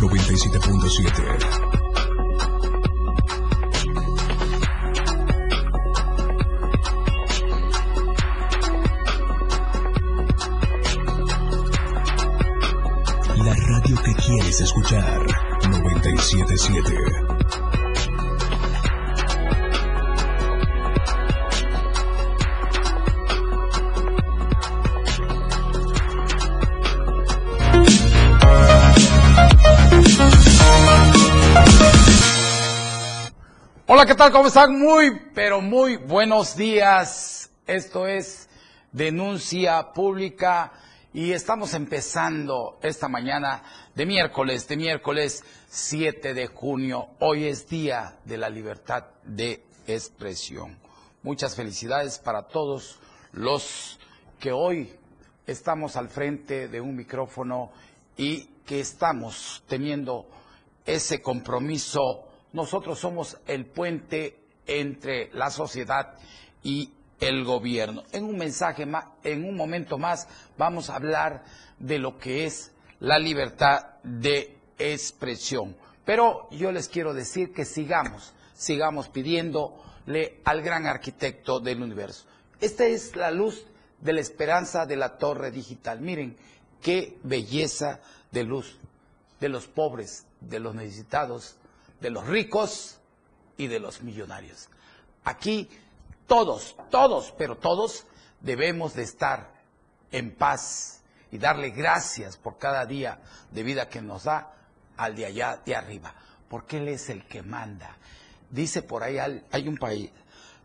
97.7. La radio que quieres escuchar. 977. Hola, ¿qué tal? ¿Cómo están? Muy, pero muy buenos días. Esto es Denuncia Pública y estamos empezando esta mañana de miércoles, de miércoles 7 de junio. Hoy es Día de la Libertad de Expresión. Muchas felicidades para todos los que hoy estamos al frente de un micrófono y que estamos teniendo ese compromiso. Nosotros somos el puente entre la sociedad y el gobierno. En un mensaje más, en un momento más, vamos a hablar de lo que es la libertad de expresión. Pero yo les quiero decir que sigamos, sigamos pidiéndole al gran arquitecto del universo. Esta es la luz de la esperanza de la torre digital. Miren qué belleza de luz de los pobres, de los necesitados, de los ricos y de los millonarios. Aquí todos, todos, pero todos debemos de estar en paz y darle gracias por cada día de vida que nos da al de allá de arriba, porque Él es el que manda. Dice por ahí, hay un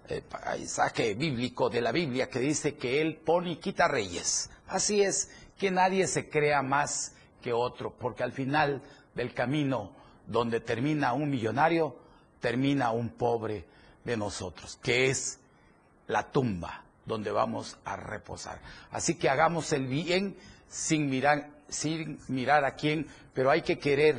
eh, paisaje bíblico de la Biblia que dice que Él pone y quita reyes. Así es, que nadie se crea más que otro, porque al final del camino donde termina un millonario, termina un pobre de nosotros, que es la tumba donde vamos a reposar. Así que hagamos el bien sin mirar, sin mirar a quién, pero hay que querer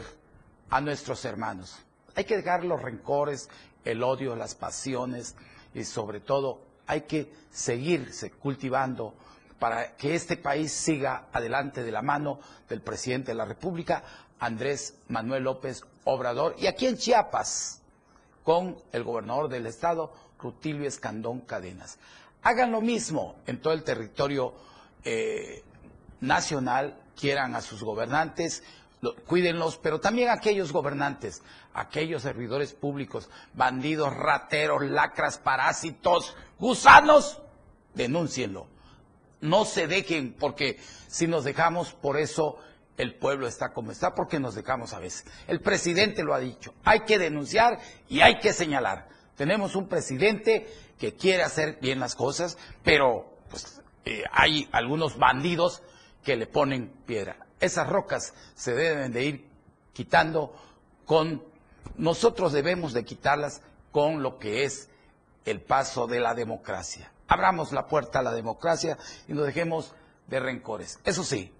a nuestros hermanos. Hay que dejar los rencores, el odio, las pasiones y sobre todo hay que seguirse cultivando para que este país siga adelante de la mano del presidente de la República, Andrés Manuel López Obrador, y aquí en Chiapas, con el gobernador del estado, Rutilio Escandón Cadenas. Hagan lo mismo en todo el territorio eh, nacional, quieran a sus gobernantes, cuídenlos, pero también aquellos gobernantes, aquellos servidores públicos, bandidos, rateros, lacras, parásitos, gusanos, denúncienlo. No se dejen, porque si nos dejamos, por eso el pueblo está como está, porque nos dejamos a veces. El presidente lo ha dicho, hay que denunciar y hay que señalar. Tenemos un presidente que quiere hacer bien las cosas, pero pues, eh, hay algunos bandidos que le ponen piedra. Esas rocas se deben de ir quitando con, nosotros debemos de quitarlas con lo que es el paso de la democracia. Abramos la puerta a la democracia y nos dejemos de rencores. Eso sí,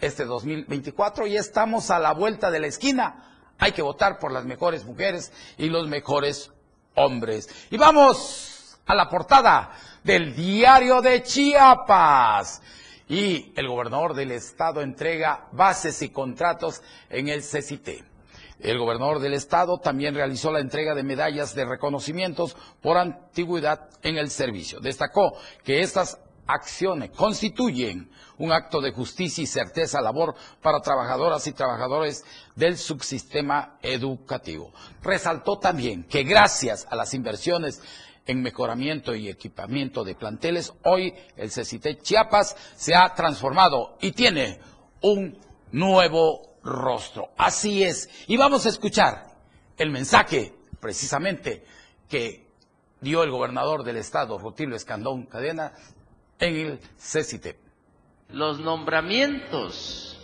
este 2024 ya estamos a la vuelta de la esquina. Hay que votar por las mejores mujeres y los mejores hombres. Y vamos a la portada del diario de Chiapas. Y el gobernador del estado entrega bases y contratos en el CCT. El gobernador del estado también realizó la entrega de medallas de reconocimientos por antigüedad en el servicio. Destacó que estas acciones constituyen un acto de justicia y certeza labor para trabajadoras y trabajadores del subsistema educativo. Resaltó también que gracias a las inversiones en mejoramiento y equipamiento de planteles, hoy el CECITE Chiapas se ha transformado y tiene un nuevo rostro. Así es. Y vamos a escuchar el mensaje precisamente que dio el gobernador del estado, Rutilio Escandón Cadena, en el CECITE los nombramientos,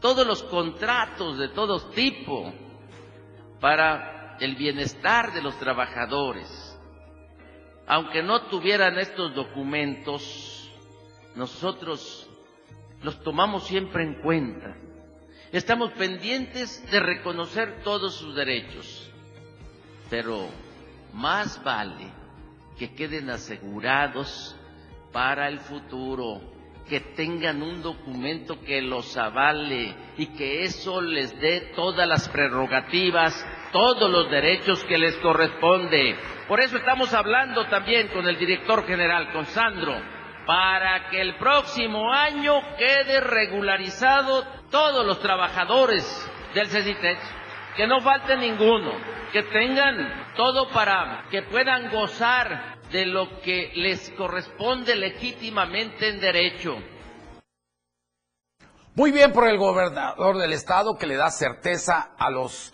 todos los contratos de todo tipo para el bienestar de los trabajadores. Aunque no tuvieran estos documentos, nosotros los tomamos siempre en cuenta. Estamos pendientes de reconocer todos sus derechos, pero más vale que queden asegurados para el futuro que tengan un documento que los avale y que eso les dé todas las prerrogativas, todos los derechos que les corresponde. Por eso estamos hablando también con el director general, con Sandro, para que el próximo año quede regularizado todos los trabajadores del CECITEX, que no falte ninguno, que tengan todo para que puedan gozar de lo que les corresponde legítimamente en derecho. Muy bien por el gobernador del estado que le da certeza a los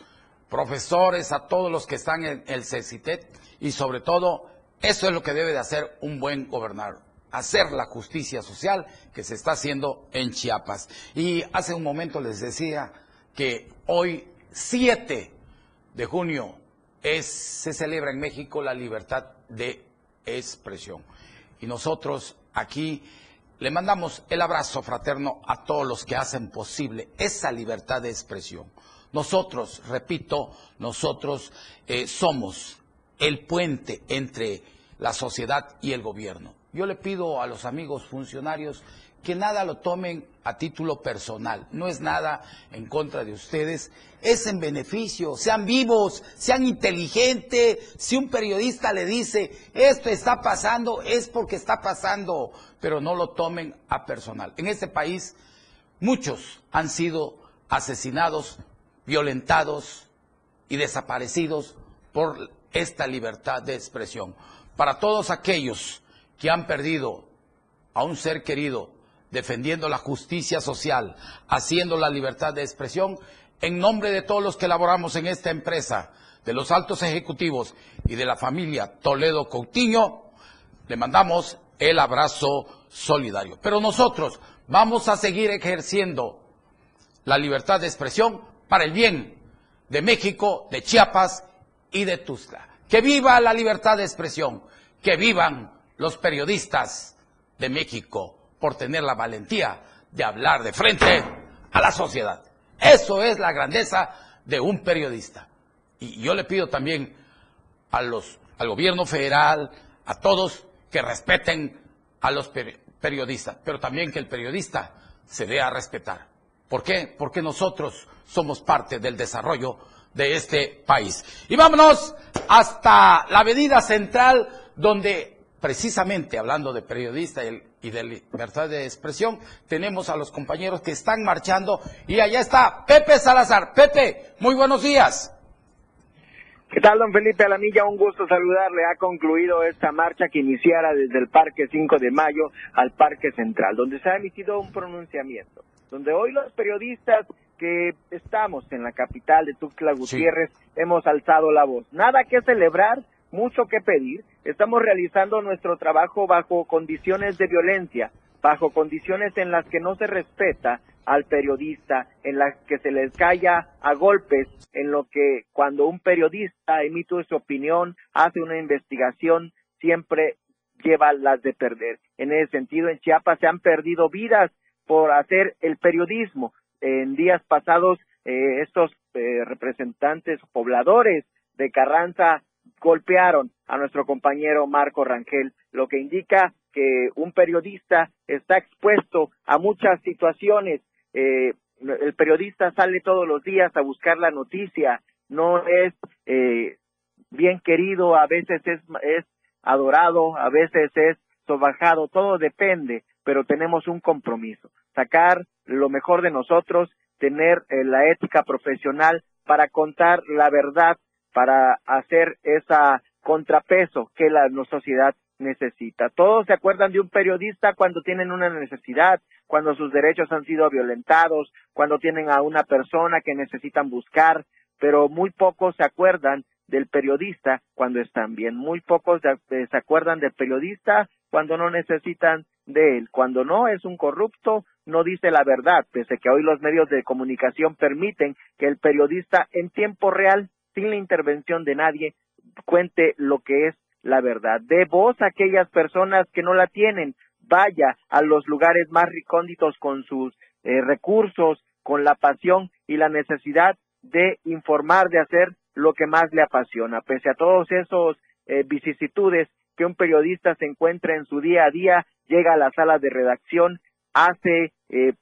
profesores, a todos los que están en el CECITET y sobre todo eso es lo que debe de hacer un buen gobernador, hacer la justicia social que se está haciendo en Chiapas. Y hace un momento les decía que hoy 7 de junio se celebra en México la libertad de expresión. Y nosotros aquí le mandamos el abrazo fraterno a todos los que hacen posible esa libertad de expresión. Nosotros, repito, nosotros eh, somos el puente entre la sociedad y el gobierno. Yo le pido a los amigos funcionarios que nada lo tomen a título personal, no es nada en contra de ustedes, es en beneficio, sean vivos, sean inteligentes, si un periodista le dice, esto está pasando, es porque está pasando, pero no lo tomen a personal. En este país muchos han sido asesinados, violentados y desaparecidos por esta libertad de expresión. Para todos aquellos que han perdido a un ser querido defendiendo la justicia social, haciendo la libertad de expresión, en nombre de todos los que laboramos en esta empresa, de los altos ejecutivos y de la familia Toledo Coutinho, le mandamos el abrazo solidario. Pero nosotros vamos a seguir ejerciendo la libertad de expresión para el bien de México, de Chiapas y de Tuzla. Que viva la libertad de expresión, que vivan los periodistas de México por tener la valentía de hablar de frente a la sociedad. Eso es la grandeza de un periodista. Y yo le pido también al gobierno federal, a todos, que respeten a los periodistas, pero también que el periodista se dé a respetar. ¿Por qué? Porque nosotros somos parte del desarrollo de este país. Y vámonos hasta la avenida central, donde precisamente hablando de periodista y de libertad de expresión, tenemos a los compañeros que están marchando y allá está Pepe Salazar. Pepe, muy buenos días. ¿Qué tal, don Felipe Alamilla? Un gusto saludarle. Ha concluido esta marcha que iniciara desde el Parque 5 de Mayo al Parque Central, donde se ha emitido un pronunciamiento, donde hoy los periodistas que estamos en la capital de Tuxtla Gutiérrez hemos alzado la voz. Nada que celebrar, mucho que pedir. Estamos realizando nuestro trabajo bajo condiciones de violencia, bajo condiciones en las que no se respeta al periodista, en las que se les calla a golpes, en lo que cuando un periodista emite su opinión, hace una investigación, siempre lleva las de perder. En ese sentido, en Chiapas se han perdido vidas por hacer el periodismo. En días pasados, eh, estos eh, representantes pobladores de Carranza golpearon a nuestro compañero Marco Rangel, lo que indica que un periodista está expuesto a muchas situaciones. Eh, el periodista sale todos los días a buscar la noticia, no es eh, bien querido, a veces es, adorado, a veces es sobajado, todo depende, pero tenemos un compromiso, sacar lo mejor de nosotros, tener eh, la ética profesional para contar la verdad, para hacer esa contrapeso que la sociedad necesita. Todos se acuerdan de un periodista cuando tienen una necesidad, cuando sus derechos han sido violentados, cuando tienen a una persona que necesitan buscar, pero muy pocos se acuerdan del periodista cuando están bien. Muy pocos se acuerdan del periodista cuando no necesitan de él. Cuando no es un corrupto, no dice la verdad, pese que hoy los medios de comunicación permiten que el periodista en tiempo real, sin la intervención de nadie, cuente lo que es la verdad. De voz a aquellas personas que no la tienen. Vaya a los lugares más recónditos con sus eh, recursos, con la pasión y la necesidad de informar, de hacer lo que más le apasiona. Pese a todos esos eh, vicisitudes que un periodista se encuentra en su día a día, llega a la sala de redacción hace eh,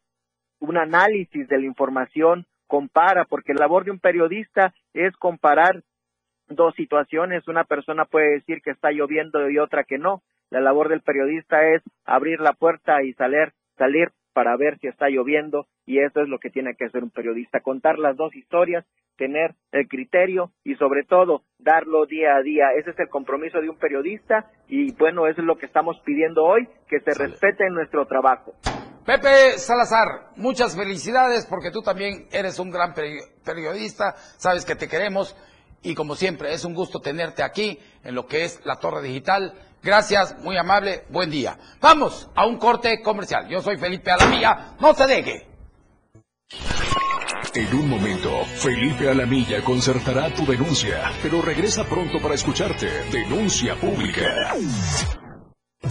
un análisis de la información, compara, porque la labor de un periodista es comparar dos situaciones. Una persona puede decir que está lloviendo y otra que no. La labor del periodista es abrir la puerta y salir, salir para ver si está lloviendo y eso es lo que tiene que hacer un periodista, contar las dos historias, tener el criterio y sobre todo darlo día a día. Ese es el compromiso de un periodista y bueno, eso es lo que estamos pidiendo hoy, que se respete en nuestro trabajo. Pepe Salazar, muchas felicidades porque tú también eres un gran periodista, sabes que te queremos y como siempre es un gusto tenerte aquí en lo que es la Torre Digital. Gracias, muy amable, buen día. Vamos a un corte comercial. Yo soy Felipe Alamilla, no se deje. En un momento, Felipe Alamilla concertará tu denuncia, pero regresa pronto para escucharte. Denuncia pública.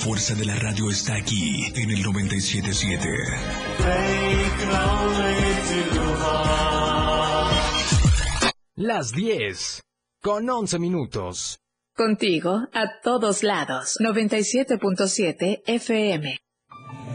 Fuerza de la radio está aquí en el 977. Las 10 con 11 minutos. Contigo a todos lados. 97.7 FM.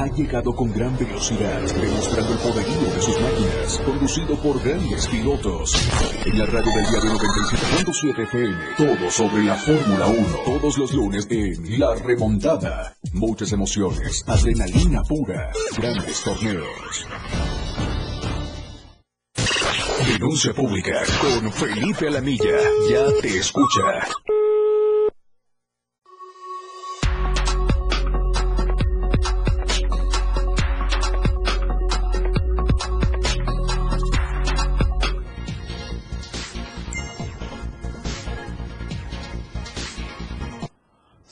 ha llegado con gran velocidad, demostrando el poderío de sus máquinas, conducido por grandes pilotos. En la radio del diario 97.7 FM, todo sobre la Fórmula 1, todos los lunes en La Remontada. Muchas emociones, adrenalina pura, grandes torneos. Denuncia pública con Felipe Alamilla. Ya te escucha.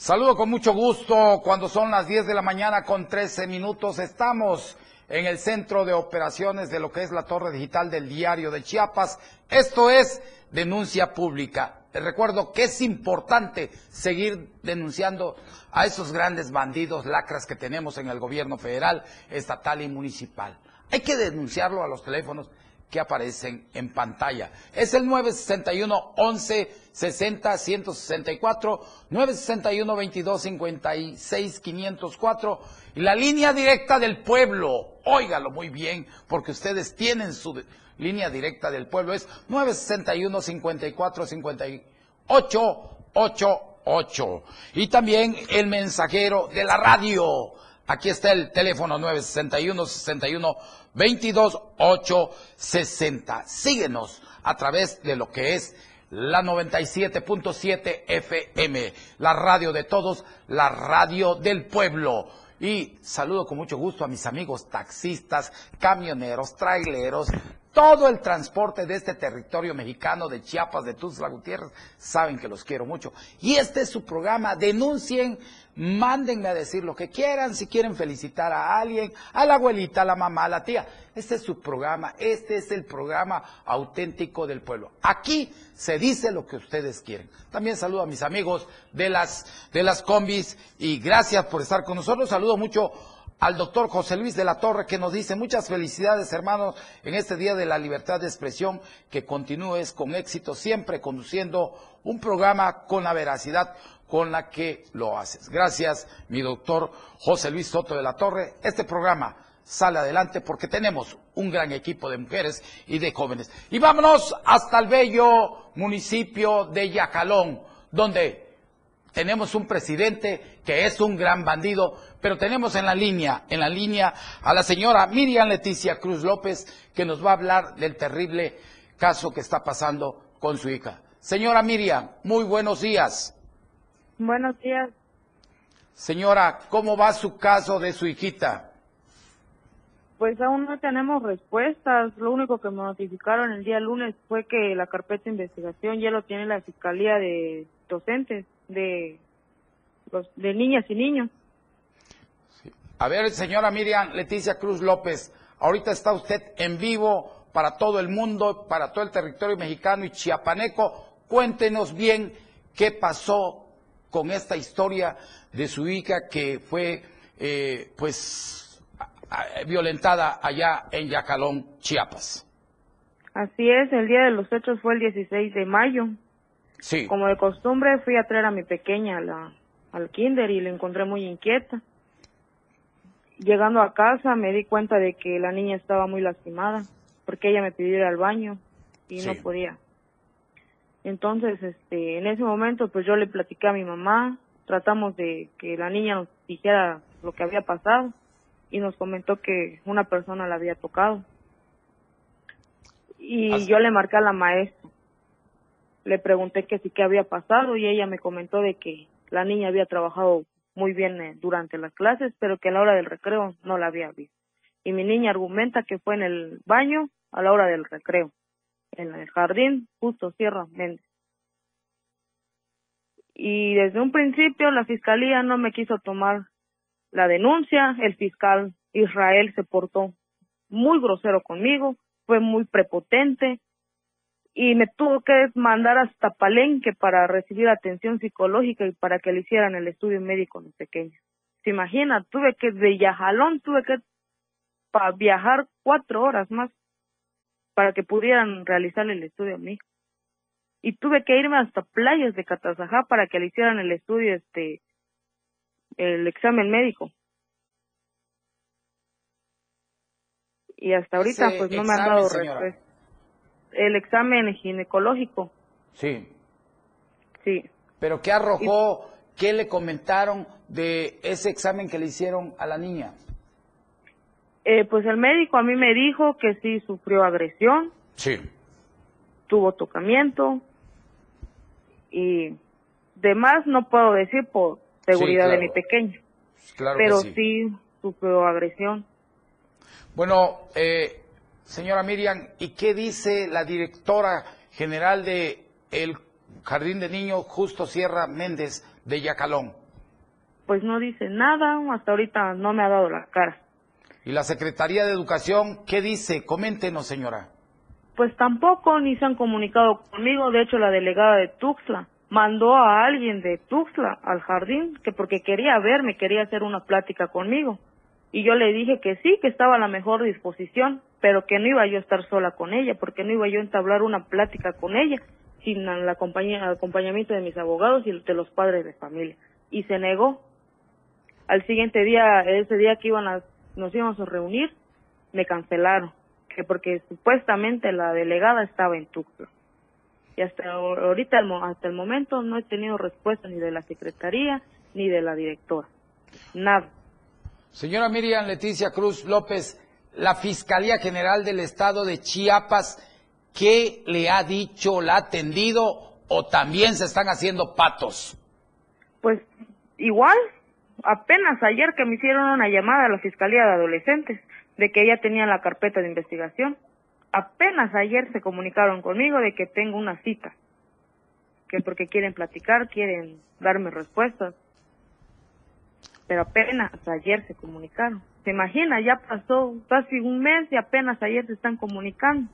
Saludo con mucho gusto cuando son las 10 de la mañana con 13 minutos. Estamos en el centro de operaciones de lo que es la torre digital del diario de Chiapas. Esto es denuncia pública. Les recuerdo que es importante seguir denunciando a esos grandes bandidos, lacras que tenemos en el gobierno federal, estatal y municipal. Hay que denunciarlo a los teléfonos que aparecen en pantalla. Es el 961 11 60 164 961 22 56 504 y la línea directa del pueblo. Óigalo muy bien porque ustedes tienen su línea directa del pueblo es 961 54 58 88 y también el mensajero de la radio. Aquí está el teléfono 961 61 22860. Síguenos a través de lo que es la 97.7 FM, la radio de todos, la radio del pueblo. Y saludo con mucho gusto a mis amigos taxistas, camioneros, traileros, todo el transporte de este territorio mexicano de Chiapas, de Tuxtla Gutiérrez, saben que los quiero mucho. Y este es su programa, denuncien, mándenme a decir lo que quieran, si quieren felicitar a alguien, a la abuelita, a la mamá, a la tía. Este es su programa, este es el programa auténtico del pueblo. Aquí se dice lo que ustedes quieren. También saludo a mis amigos de las, de las combis y gracias por estar con nosotros. Saludo mucho al doctor José Luis de la Torre que nos dice muchas felicidades hermanos en este Día de la Libertad de Expresión, que continúes con éxito siempre conduciendo un programa con la veracidad con la que lo haces. Gracias, mi doctor José Luis Soto de la Torre. Este programa sale adelante porque tenemos un gran equipo de mujeres y de jóvenes. Y vámonos hasta el bello municipio de Yacalón, donde tenemos un presidente que es un gran bandido, pero tenemos en la línea, en la línea a la señora Miriam Leticia Cruz López, que nos va a hablar del terrible caso que está pasando con su hija. Señora Miriam, muy buenos días. Buenos días. Señora, ¿cómo va su caso de su hijita? Pues aún no tenemos respuestas. Lo único que me notificaron el día lunes fue que la carpeta de investigación ya lo tiene la Fiscalía de Docentes de, los, de niñas y niños. A ver, señora Miriam Leticia Cruz López, ahorita está usted en vivo para todo el mundo, para todo el territorio mexicano y chiapaneco. Cuéntenos bien qué pasó con esta historia de su hija que fue, eh, pues, violentada allá en Yacalón, Chiapas. Así es, el día de los hechos fue el 16 de mayo. Sí. Como de costumbre, fui a traer a mi pequeña la, al kinder y la encontré muy inquieta. Llegando a casa me di cuenta de que la niña estaba muy lastimada porque ella me pidió ir al baño y no podía. Entonces, este, en ese momento, pues yo le platicé a mi mamá, tratamos de que la niña nos dijera lo que había pasado y nos comentó que una persona la había tocado. Y yo le marqué a la maestra le pregunté que sí qué había pasado y ella me comentó de que la niña había trabajado muy bien eh, durante las clases, pero que a la hora del recreo no la había visto. Y mi niña argumenta que fue en el baño a la hora del recreo, en el jardín, justo Sierra Méndez. Y desde un principio la fiscalía no me quiso tomar la denuncia, el fiscal Israel se portó muy grosero conmigo, fue muy prepotente, y me tuvo que mandar hasta Palenque para recibir atención psicológica y para que le hicieran el estudio médico en pequeño. ¿Se imagina? Tuve que de Yajalón, tuve que viajar cuatro horas más para que pudieran realizar el estudio a mí. Y tuve que irme hasta playas de Catazajá para que le hicieran el estudio, este, el examen médico. Y hasta ahorita pues no me han dado respuesta el examen ginecológico. Sí. Sí. ¿Pero qué arrojó, qué le comentaron de ese examen que le hicieron a la niña? Eh, pues el médico a mí me dijo que sí sufrió agresión. Sí. Tuvo tocamiento. Y demás no puedo decir por seguridad de mi pequeño. Claro pero sí. sí sufrió agresión. Bueno, eh, Señora Miriam, ¿y qué dice la directora general de el Jardín de Niños Justo Sierra Méndez de Yacalón? Pues no dice nada, hasta ahorita no me ha dado la cara. ¿Y la Secretaría de Educación qué dice? Coméntenos, señora. Pues tampoco, ni se han comunicado conmigo. De hecho, la delegada de Tuxtla mandó a alguien de Tuxtla al jardín, que porque quería verme, quería hacer una plática conmigo. Y yo le dije que sí, que estaba a la mejor disposición, pero que no iba yo a estar sola con ella, porque no iba yo a entablar una plática con ella sin el acompañamiento de mis abogados y de los padres de familia. Y se negó. Al siguiente día, ese día que iban a, nos íbamos a reunir, me cancelaron, que porque supuestamente la delegada estaba en Tuxtla. Y hasta ahorita, hasta el momento, no he tenido respuesta ni de la secretaría ni de la directora. Nada. Señora Miriam Leticia Cruz López, la Fiscalía General del Estado de Chiapas, ¿qué le ha dicho, la ha atendido o también se están haciendo patos? Pues igual, apenas ayer que me hicieron una llamada a la Fiscalía de Adolescentes de que ella tenía la carpeta de investigación. apenas ayer se comunicaron conmigo de que tengo una cita, que porque quieren platicar, quieren darme respuestas, pero apenas ayer se comunicaron. ¿Se imagina? Ya pasó casi un mes y apenas ayer se están comunicando.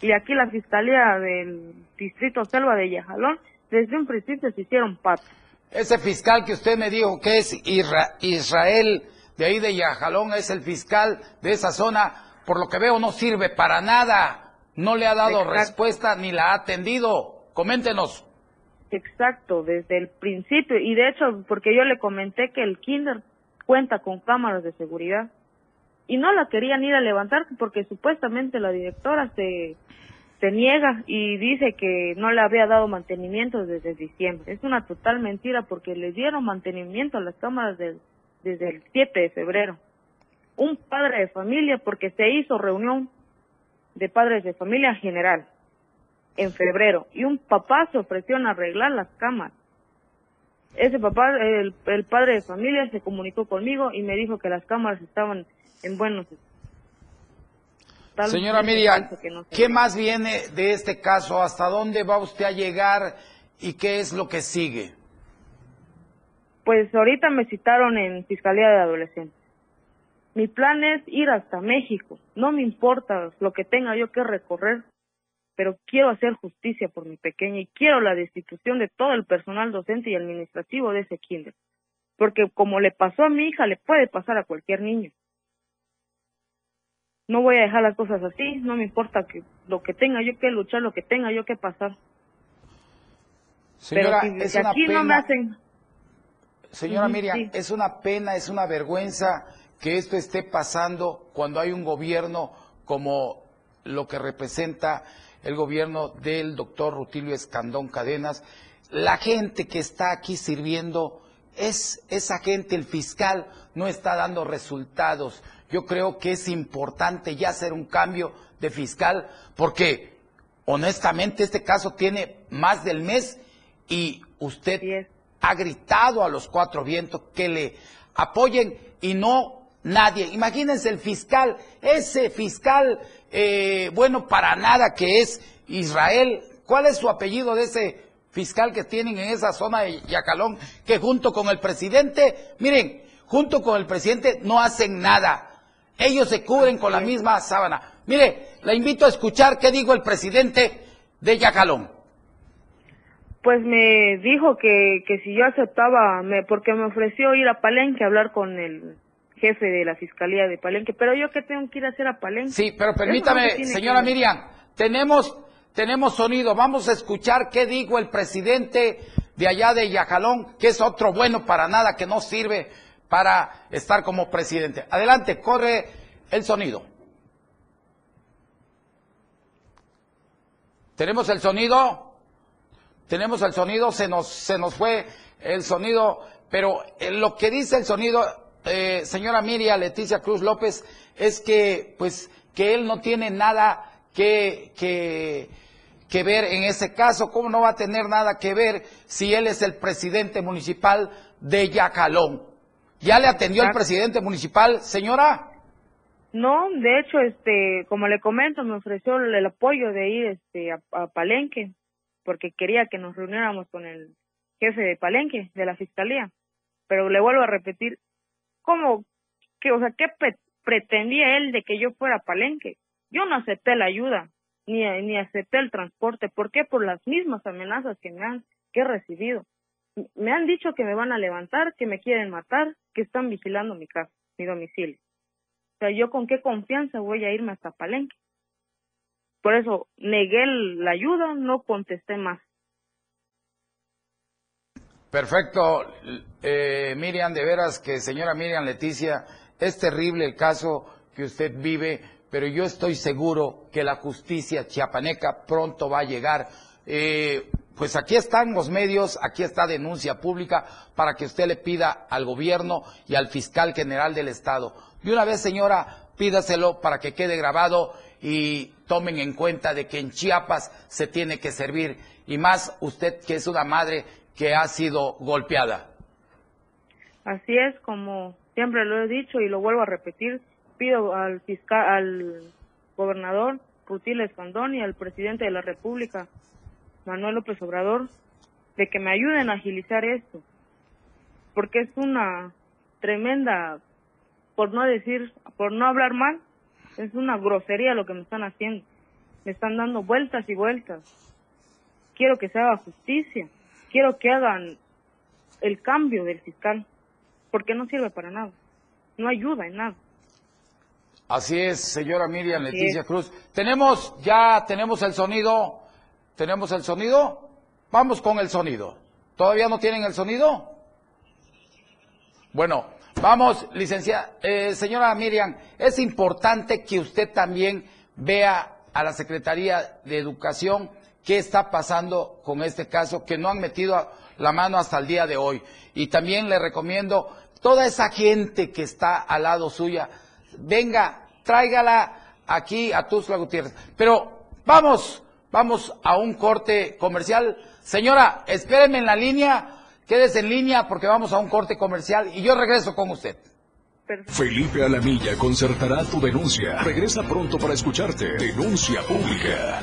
Y aquí la Fiscalía del Distrito Selva de Yajalón, desde un principio se hicieron patos. Ese fiscal que usted me dijo que es Israel, de ahí de Yajalón, es el fiscal de esa zona, por lo que veo no sirve para nada. No le ha dado respuesta ni la ha atendido. Coméntenos. Exacto, desde el principio. Y de hecho, porque yo le comenté que el kinder cuenta con cámaras de seguridad. Y no la querían ir a levantar porque supuestamente la directora se, se niega y dice que no le había dado mantenimiento desde diciembre. Es una total mentira porque le dieron mantenimiento a las cámaras desde el 7 de febrero. Un padre de familia porque se hizo reunión de padres de familia general en febrero y un papá se ofreció a arreglar las cámaras. Ese papá, el, el padre de familia, se comunicó conmigo y me dijo que las cámaras estaban en buenos Señora Miriam, ¿qué más viene de este caso? ¿Hasta dónde va usted a llegar y qué es lo que sigue? Pues ahorita me citaron en Fiscalía de Adolescentes. Mi plan es ir hasta México. No me importa lo que tenga yo que recorrer, pero quiero hacer justicia por mi pequeña y quiero la destitución de todo el personal docente y administrativo de ese kinder. Porque como le pasó a mi hija, le puede pasar a cualquier niño no voy a dejar las cosas así, no me importa que lo que tenga yo que luchar, lo que tenga yo que pasar. Señora, es una aquí pena. no me hacen... Señora Miriam, es una pena, es una vergüenza que esto esté pasando cuando hay un gobierno como lo que representa el gobierno del doctor Rutilio Escandón Cadenas. La gente que está aquí sirviendo es esa gente, el fiscal no está dando resultados yo creo que es importante ya hacer un cambio de fiscal porque honestamente este caso tiene más del mes y usted ha gritado a los cuatro vientos que le apoyen y no nadie. Imagínense el fiscal, ese fiscal eh, bueno para nada que es Israel. ¿Cuál es su apellido de ese fiscal que tienen en esa zona de Yacalón que junto con el presidente, miren, junto con el presidente no hacen nada. Ellos se cubren con la misma sábana. Mire, la invito a escuchar qué dijo el presidente de Yacalón. Pues me dijo que, que si yo aceptaba, me, porque me ofreció ir a Palenque a hablar con el jefe de la Fiscalía de Palenque, pero yo qué tengo que ir a hacer a Palenque. Sí, pero permítame, señora Miriam, tenemos, tenemos sonido, vamos a escuchar qué dijo el presidente de allá de Yacalón, que es otro bueno para nada, que no sirve para estar como presidente. Adelante, corre el sonido. ¿Tenemos el sonido? Tenemos el sonido, se nos, se nos fue el sonido, pero eh, lo que dice el sonido, eh, señora Miriam Leticia Cruz López, es que, pues, que él no tiene nada que, que, que ver en ese caso. ¿Cómo no va a tener nada que ver si él es el presidente municipal de Yacalón? ¿Ya le atendió el presidente municipal, señora? No, de hecho, este, como le comento, me ofreció el, apoyo de ir este, a, Palenque, porque quería que nos reuniéramos con el jefe de Palenque, de la fiscalía. Pero le vuelvo a repetir, ¿cómo? Que, o sea, ¿qué pretendía él de que yo fuera a Palenque? Yo no acepté la ayuda, ni, ni acepté el transporte. ¿Por qué? Por las mismas amenazas que me han que he recibido me han dicho que me van a levantar, que me quieren matar, que están vigilando mi casa, mi domicilio. O sea, yo con qué confianza voy a irme hasta Palenque. Por eso negué la ayuda, no contesté más. Perfecto, eh, Miriam, de veras que señora Miriam Leticia, es terrible el caso que usted vive, pero yo estoy seguro que la justicia chiapaneca pronto va a llegar. Eh, pues aquí están los medios, aquí está denuncia pública para que usted le pida al gobierno y al fiscal general del Estado. De una vez, señora, pídaselo para que quede grabado y tomen en cuenta de que en Chiapas se tiene que servir y más usted que es una madre que ha sido golpeada. Así es, como siempre lo he dicho y lo vuelvo a repetir, pido al fiscal, al gobernador Rutil Escandón y al presidente de la República, Manuel López Obrador, de que me ayuden a agilizar esto, porque es una tremenda, por no decir, por no hablar mal, es una grosería lo que me están haciendo. Me están dando vueltas y vueltas. Quiero que se haga justicia. Quiero que hagan el cambio del fiscal, porque no sirve para nada. No ayuda en nada. Así es, señora Miriam Leticia Cruz. Tenemos, ya tenemos el sonido. ¿Tenemos el sonido? Vamos con el sonido. ¿Todavía no tienen el sonido? Bueno, vamos, licenciada, eh, señora Miriam, es importante que usted también vea a la Secretaría de Educación qué está pasando con este caso, que no han metido la mano hasta el día de hoy. Y también le recomiendo, toda esa gente que está al lado suya, venga, tráigala aquí a Tuzla Gutiérrez. Pero vamos, vamos a un corte comercial. Señora, espéreme en la línea, quédese en línea porque vamos a un corte comercial y yo regreso con usted. Felipe Alamilla concertará tu denuncia. Regresa pronto para escucharte. Denuncia pública.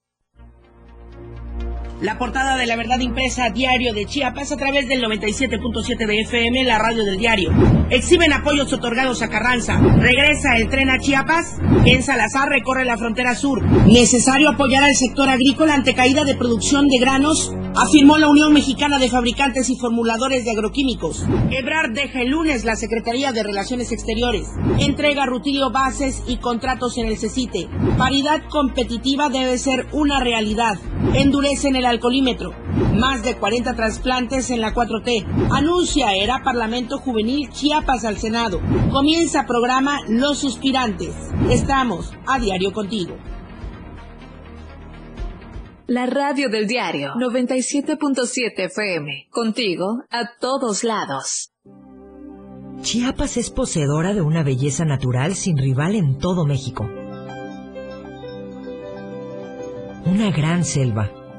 La portada de la verdad impresa diario de Chiapas a través del 97.7 de FM, la radio del diario. Exhiben apoyos otorgados a Carranza. Regresa el tren a Chiapas. En Salazar recorre la frontera sur. Necesario apoyar al sector agrícola ante caída de producción de granos, afirmó la Unión Mexicana de Fabricantes y Formuladores de Agroquímicos. Ebrard deja el lunes la Secretaría de Relaciones Exteriores. Entrega Rutilio bases y contratos en el CECITE. Paridad competitiva debe ser una realidad. Endurecen el alcoholímetro. Más de 40 trasplantes en la 4T. Anuncia era Parlamento Juvenil Chiapas al Senado. Comienza programa Los Suspirantes. Estamos a diario contigo. La radio del diario 97.7 FM. Contigo a todos lados. Chiapas es poseedora de una belleza natural sin rival en todo México. Una gran selva,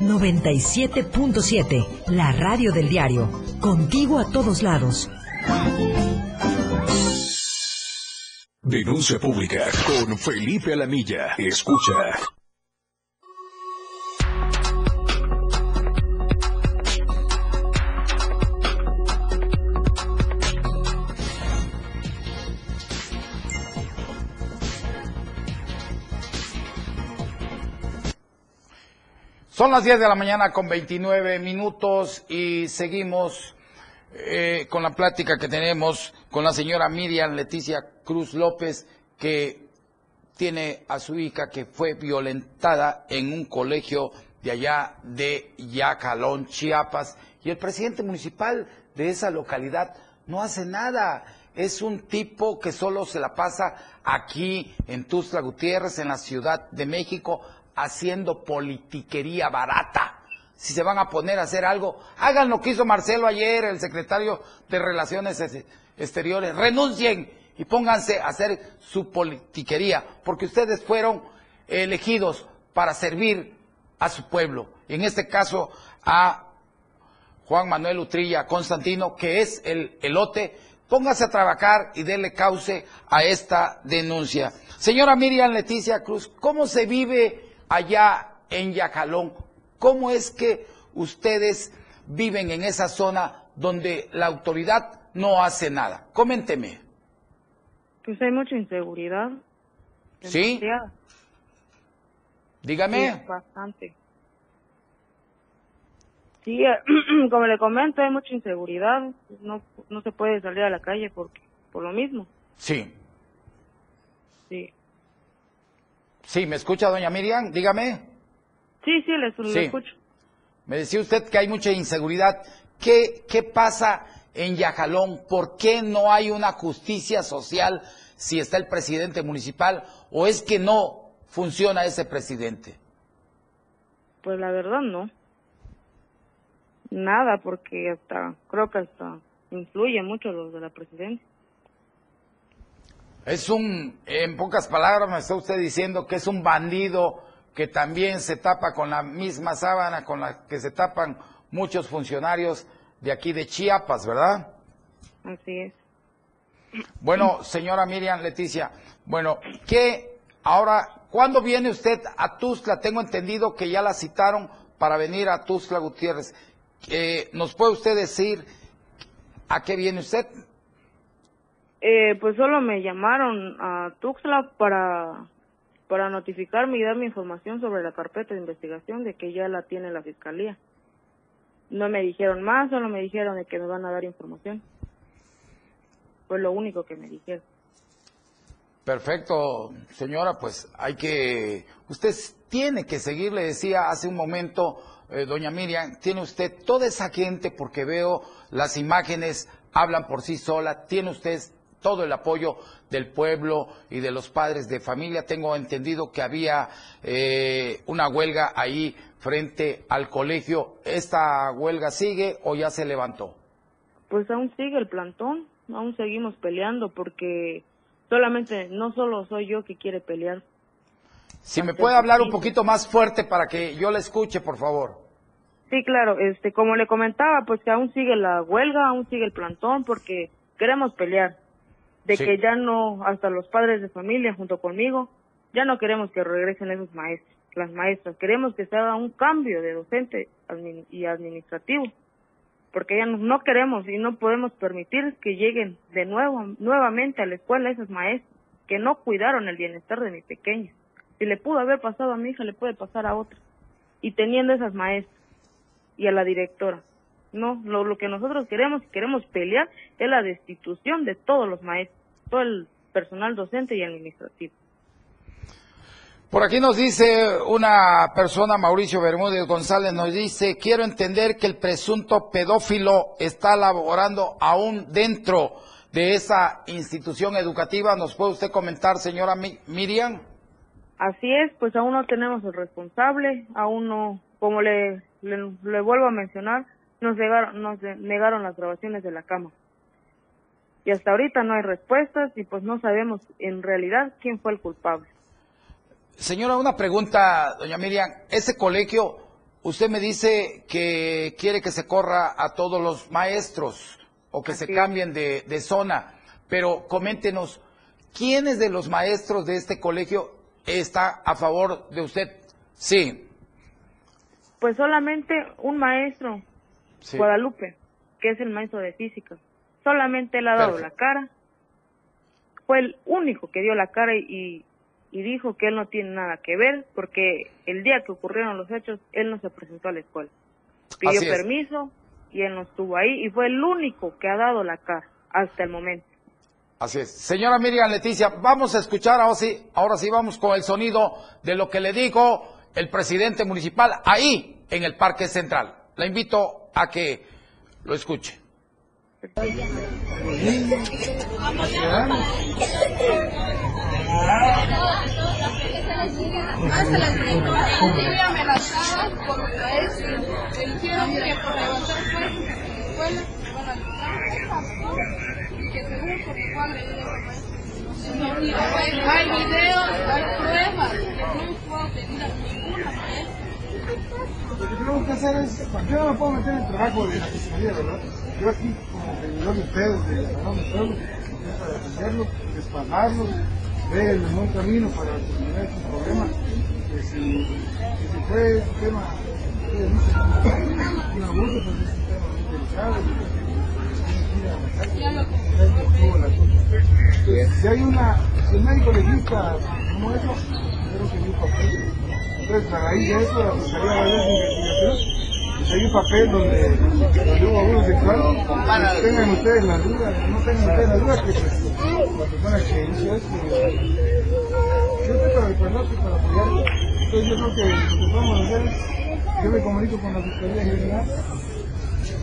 97.7, la radio del diario. Contigo a todos lados. Denuncia pública con Felipe Alamilla. Escucha. Son las 10 de la mañana con 29 minutos y seguimos eh, con la plática que tenemos con la señora Miriam Leticia Cruz López, que tiene a su hija que fue violentada en un colegio de allá de Yacalón, Chiapas, y el presidente municipal de esa localidad no hace nada. Es un tipo que solo se la pasa aquí en Tuzla Gutiérrez, en la Ciudad de México, haciendo politiquería barata. Si se van a poner a hacer algo, hagan lo que hizo Marcelo ayer, el secretario de Relaciones Exteriores, renuncien y pónganse a hacer su politiquería, porque ustedes fueron elegidos para servir a su pueblo, en este caso a Juan Manuel Utrilla Constantino, que es el elote, póngase a trabajar y déle cauce a esta denuncia. Señora Miriam Leticia Cruz, ¿cómo se vive allá en Yacalón? ¿Cómo es que ustedes viven en esa zona donde la autoridad no hace nada? Coménteme. Pues hay mucha inseguridad. ¿Sí? demasiada. Dígame. Sí, bastante. Sí, como le comento, hay mucha inseguridad. No, no se puede salir a la calle porque, por lo mismo. Sí. Sí, Sí, ¿me escucha doña Miriam? Dígame. sí, sí, le, le Sí. escucho. Me decía usted que hay mucha inseguridad. ¿Qué, qué pasa en Yajalón? ¿Por qué no hay una justicia social si está el presidente municipal? ¿O es que no funciona ese presidente? Pues la verdad no. Nada, porque hasta, creo que hasta influye mucho los de la presidencia. Es un, en pocas palabras me está usted diciendo que es un bandido que también se tapa con la misma sábana con la que se tapan muchos funcionarios de aquí de Chiapas, ¿verdad? Así es. Bueno, señora Miriam Leticia, bueno, ¿qué ahora, cuándo viene usted a Tuzla? Tengo entendido que ya la citaron para venir a Tuzla Gutiérrez. Eh, ¿Nos puede usted decir a qué viene usted? Eh, pues solo me llamaron a Tuxtla para, para notificarme y darme información sobre la carpeta de investigación de que ya la tiene la fiscalía. No me dijeron más, solo me dijeron de que me van a dar información. Fue lo único que me dijeron. Perfecto, señora, pues hay que, usted tiene que seguir, le decía hace un momento, eh, doña Miriam, tiene usted toda esa gente, porque veo las imágenes, hablan por sí sola, tiene usted todo el apoyo del pueblo y de los padres de familia. Tengo entendido que había eh, una huelga ahí frente al colegio. ¿Esta huelga sigue o ya se levantó? Pues aún sigue el plantón, aún seguimos peleando porque solamente, no solo soy yo que quiere pelear. Si me puede hablar un poquito más fuerte para que yo la escuche, por favor. Sí, claro, este, como le comentaba, pues que aún sigue la huelga, aún sigue el plantón, porque queremos pelear. De Sí. que ya no, hasta los padres de familia junto conmigo, ya no queremos que regresen esos maestros, las maestras. Queremos que se haga un cambio de docente y administrativo. Porque ya no, no queremos y no podemos permitir que lleguen de nuevo, nuevamente a la escuela esos maestros que no cuidaron el bienestar de mi pequeña. Si le pudo haber pasado a mi hija, le puede pasar a otra. Y teniendo esas maestras y a la directora. No, lo, lo que nosotros queremos, queremos pelear es la destitución de todos los maestros, todo el personal docente y administrativo. Por aquí nos dice una persona, Mauricio Bermúdez González, nos dice, quiero entender que el presunto pedófilo está laborando aún dentro de esa institución educativa. ¿Nos puede usted comentar, señora Mi- Miriam? Así es, pues aún no tenemos el responsable, aún no, como le, le, le vuelvo a mencionar, nos negaron, nos negaron las grabaciones de la cama. Y hasta ahorita no hay respuestas y pues no sabemos en realidad quién fue el culpable. Señora, una pregunta, doña Miriam. Ese colegio, usted me dice que quiere que se corra a todos los maestros o que se cambien de, de zona, pero coméntenos, ¿quiénes de los maestros de este colegio está a favor de usted? Sí. Pues solamente un maestro, Sí. Guadalupe, que es el maestro de física. Solamente él ha dado Perfecto. la cara. Fue el único que dio la cara y, y dijo que él no tiene nada que ver porque el día que ocurrieron los hechos, él no se presentó a la escuela. Pidió es. permiso y él no estuvo ahí y fue el único que ha dado la cara hasta el momento. Así es. Señora Miriam Leticia, vamos a escuchar ahora sí, ahora sí vamos con el sonido de lo que le dijo el presidente municipal ahí en el Parque Central. La invito a que lo escuche. Hay videos, hay pruebas que no puedo ninguna maestra. hacer es, yo no me puedo meter en el trabajo de la fiscalía, ¿verdad? Yo aquí, como seguidor de ustedes, de la de Pueblo, para defenderlo, respaldarlo, ver el mejor camino para solucionar este problema. Que si, que si fue un tema, un abuso, pues es un tema muy delicado. Si hay una, si el médico legista como eso, creo que hay un papel. Entonces, a raíz de eso, la Fiscalía va a hacer investigación. Si hay un papel donde, donde hubo abuso sexual, pues tengan ustedes la duda, no tengan ustedes la duda que pues, la persona que hizo esto, yo estoy para respaldar, estoy para apoyar. Entonces yo creo que lo que podemos hacer es, yo me comunico con la Fiscalía General,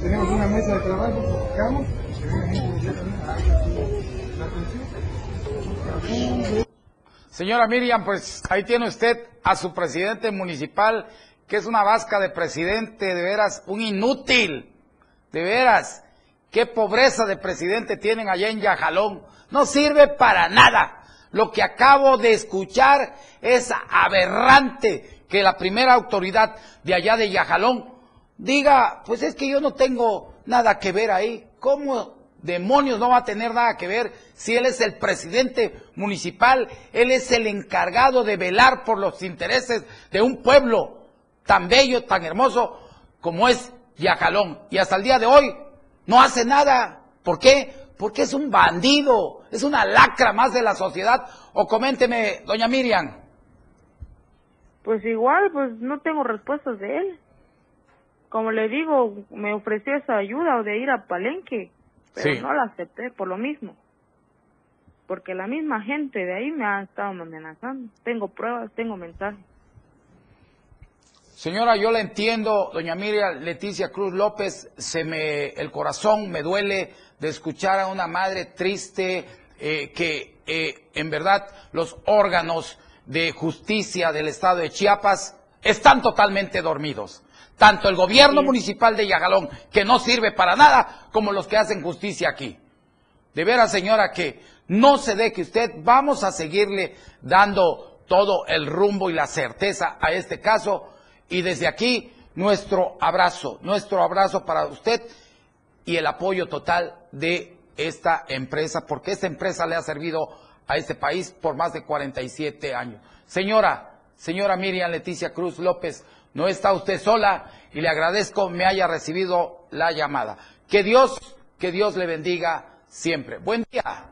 tenemos una mesa de trabajo, platicamos, y la atención. Señora Miriam, pues ahí tiene usted a su presidente municipal, que es una vasca de presidente, de veras, un inútil, de veras. Qué pobreza de presidente tienen allá en Yajalón. No sirve para nada. Lo que acabo de escuchar es aberrante que la primera autoridad de allá de Yajalón diga, pues es que yo no tengo nada que ver ahí. ¿Cómo demonios no va a tener nada que ver si él es el presidente municipal, él es el encargado de velar por los intereses de un pueblo tan bello, tan hermoso como es Yajalón. Y hasta el día de hoy no hace nada. ¿Por qué? Porque es un bandido, es una lacra más de la sociedad. O coménteme, doña Miriam. Pues igual, pues no tengo respuestas de él. Como le digo, me ofreció esa ayuda de ir a Palenque, pero Sí. no la acepté por lo mismo. Porque la misma gente de ahí me ha estado amenazando. Tengo pruebas, tengo mensajes. Señora, yo la entiendo, doña Miriam Leticia Cruz López, se me, el corazón me duele de escuchar a una madre triste eh, que eh, en verdad los órganos de justicia del estado de Chiapas están totalmente dormidos. Tanto el gobierno municipal de Yagalón, que no sirve para nada, como los que hacen justicia aquí. De veras, señora, que no se deje usted, vamos a seguirle dando todo el rumbo y la certeza a este caso. Y desde aquí, nuestro abrazo, nuestro abrazo para usted y el apoyo total de esta empresa, porque esta empresa le ha servido a este país por más de 47 años. Señora, señora Miriam Leticia Cruz López, no está usted sola y le agradezco me haya recibido la llamada. Que Dios, que Dios le bendiga siempre. Buen día.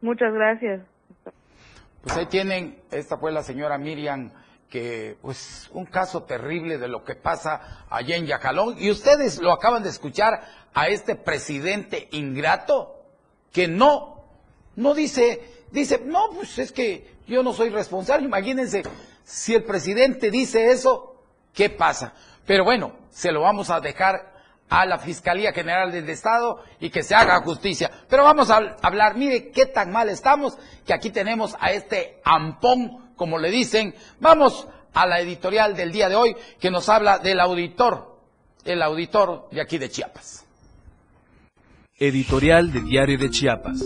Muchas gracias. Pues ahí tienen, esta fue la señora Miriam, que pues un caso terrible de lo que pasa allá en Yacalón. Y ustedes lo acaban de escuchar a este presidente ingrato, que no, no dice, dice, no, pues es que yo no soy responsable. Imagínense, si el presidente dice eso, ¿qué pasa? Pero bueno, se lo vamos a dejar a la Fiscalía General del Estado y que se haga justicia. Pero vamos a hablar, mire qué tan mal estamos, que aquí tenemos a este ampón, como le dicen. Vamos a la editorial del día de hoy, que nos habla del auditor, el auditor de aquí de Chiapas. Editorial de Diario de Chiapas.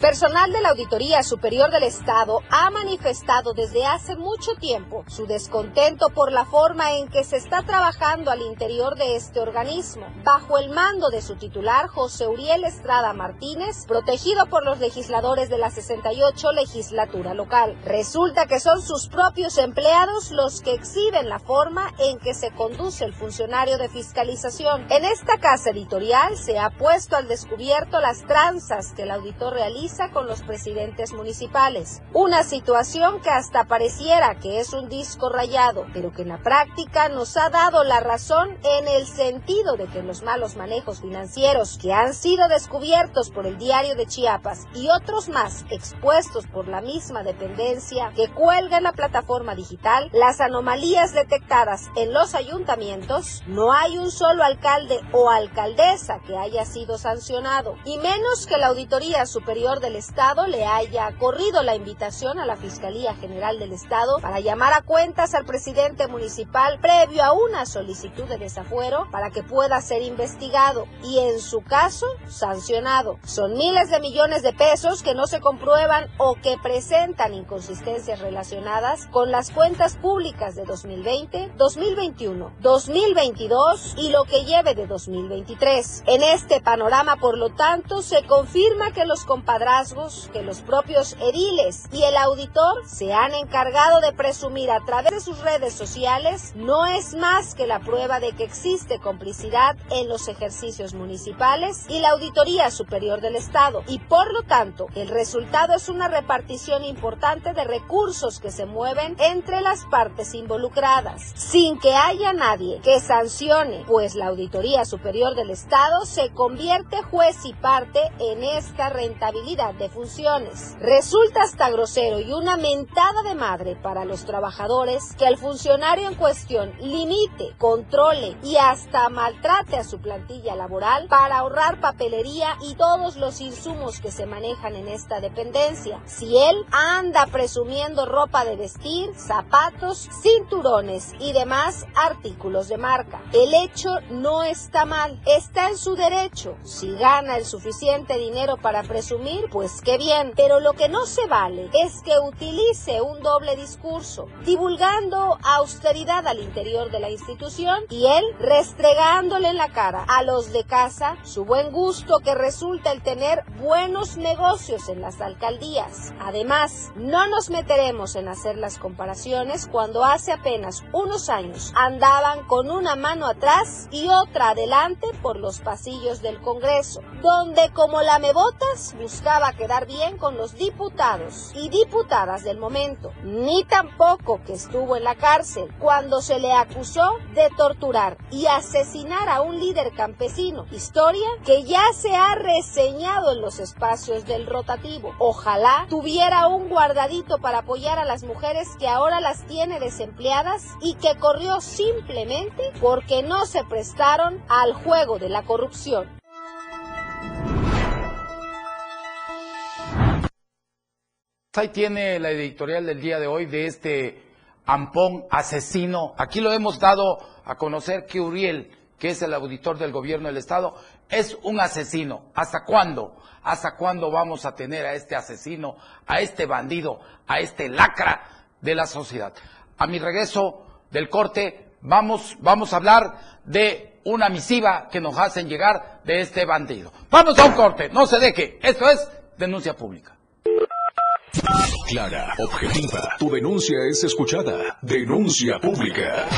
Personal de la Auditoría Superior del Estado ha manifestado desde hace mucho tiempo su descontento por la forma en que se está trabajando al interior de este organismo, bajo el mando de su titular José Uriel Estrada Martínez, protegido por los legisladores de la 68 legislatura local. Resulta que son sus propios empleados los que exhiben la forma en que se conduce el funcionario de fiscalización. En esta casa editorial se ha puesto al descubierto las tranzas que el auditor realiza con los presidentes municipales. Una situación que hasta pareciera que es un disco rayado, pero que en la práctica nos ha dado la razón en el sentido de que los malos manejos financieros que han sido descubiertos por el diario de Chiapas y otros más expuestos por la misma dependencia que cuelga en la plataforma digital, las anomalías detectadas en los ayuntamientos, no hay un solo alcalde o alcaldesa que haya sido sancionado, y menos que la Auditoría Superior Del Estado le haya corrido la invitación a la Fiscalía General del Estado para llamar a cuentas al presidente municipal previo a una solicitud de desafuero para que pueda ser investigado y en su caso sancionado. Son miles de millones de pesos que no se comprueban o que presentan inconsistencias relacionadas con las cuentas públicas de 2020, 2021, 2022 y lo que lleve de 2023. En este panorama, por lo tanto, se confirma que los compadrazgos, que los propios ediles y el auditor se han encargado de presumir a través de sus redes sociales no es más que la prueba de que existe complicidad en los ejercicios municipales y la Auditoría Superior del Estado. Y por lo tanto el resultado es una repartición importante de recursos que se mueven entre las partes involucradas sin que haya nadie que sancione pues la Auditoría Superior del Estado se convierte juez y parte en esta rentabilidad de funciones. Resulta hasta grosero y una mentada de madre para los trabajadores que el funcionario en cuestión limite, controle y hasta maltrate a su plantilla laboral para ahorrar papelería y todos los insumos que se manejan en esta dependencia. Si él anda presumiendo ropa de vestir, zapatos, cinturones y demás artículos de marca, el hecho no está mal, está en su derecho. Si gana el suficiente dinero para presumir, pues qué bien, pero lo que no se vale es que utilice un doble discurso, divulgando austeridad al interior de la institución y él restregándole en la cara a los de casa su buen gusto que resulta el tener buenos negocios en las alcaldías. Además, no nos meteremos en hacer las comparaciones cuando hace apenas unos años andaban con una mano atrás y otra adelante por los pasillos del Congreso, donde como la mebotas buscaba quedar bien con los diputados y diputadas del momento, ni tampoco que estuvo en la cárcel cuando se le acusó de torturar y asesinar a un líder campesino, historia que ya se ha reseñado en los espacios del rotativo. Ojalá tuviera un guardadito para apoyar a las mujeres que ahora las tiene desempleadas y que corrió simplemente porque no se prestaron al juego de la corrupción. Ahí tiene la editorial del día de hoy de este Ampón asesino. Aquí lo hemos dado a conocer que Uriel, que es el auditor del gobierno del Estado, es un asesino. ¿Hasta cuándo? ¿Hasta cuándo vamos a tener a este asesino, a este bandido, a este lacra de la sociedad? A mi regreso del corte, vamos, vamos a hablar de una misiva que nos hacen llegar de este bandido. Vamos a un corte, no se deje. Esto es denuncia pública. Clara, objetiva. Tu denuncia es escuchada. Denuncia pública.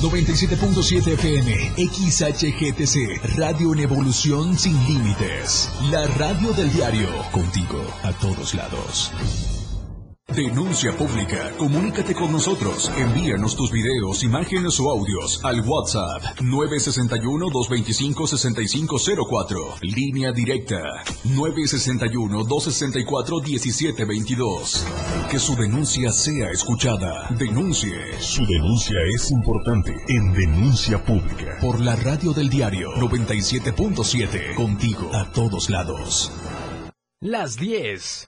97.7 FM, XHGTC, Radio en Evolución Sin Límites. La radio del diario, contigo a todos lados. Denuncia pública. Comunícate con nosotros. Envíanos tus videos, imágenes o audios al WhatsApp 961-225-6504. Línea directa 961-264-1722. Que su denuncia sea escuchada. Denuncie. Su denuncia es importante en Denuncia Pública. Por la radio del diario 97.7. Contigo a todos lados. Las 10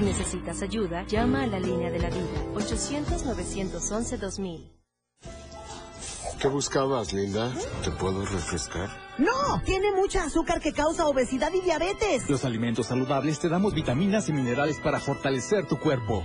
Si necesitas ayuda, llama a la línea de la vida 800-911-2000. ¿Qué buscabas, Linda? ¿Te puedo refrescar? No, tiene mucha azúcar que causa obesidad y diabetes. Los alimentos saludables te damos vitaminas y minerales para fortalecer tu cuerpo.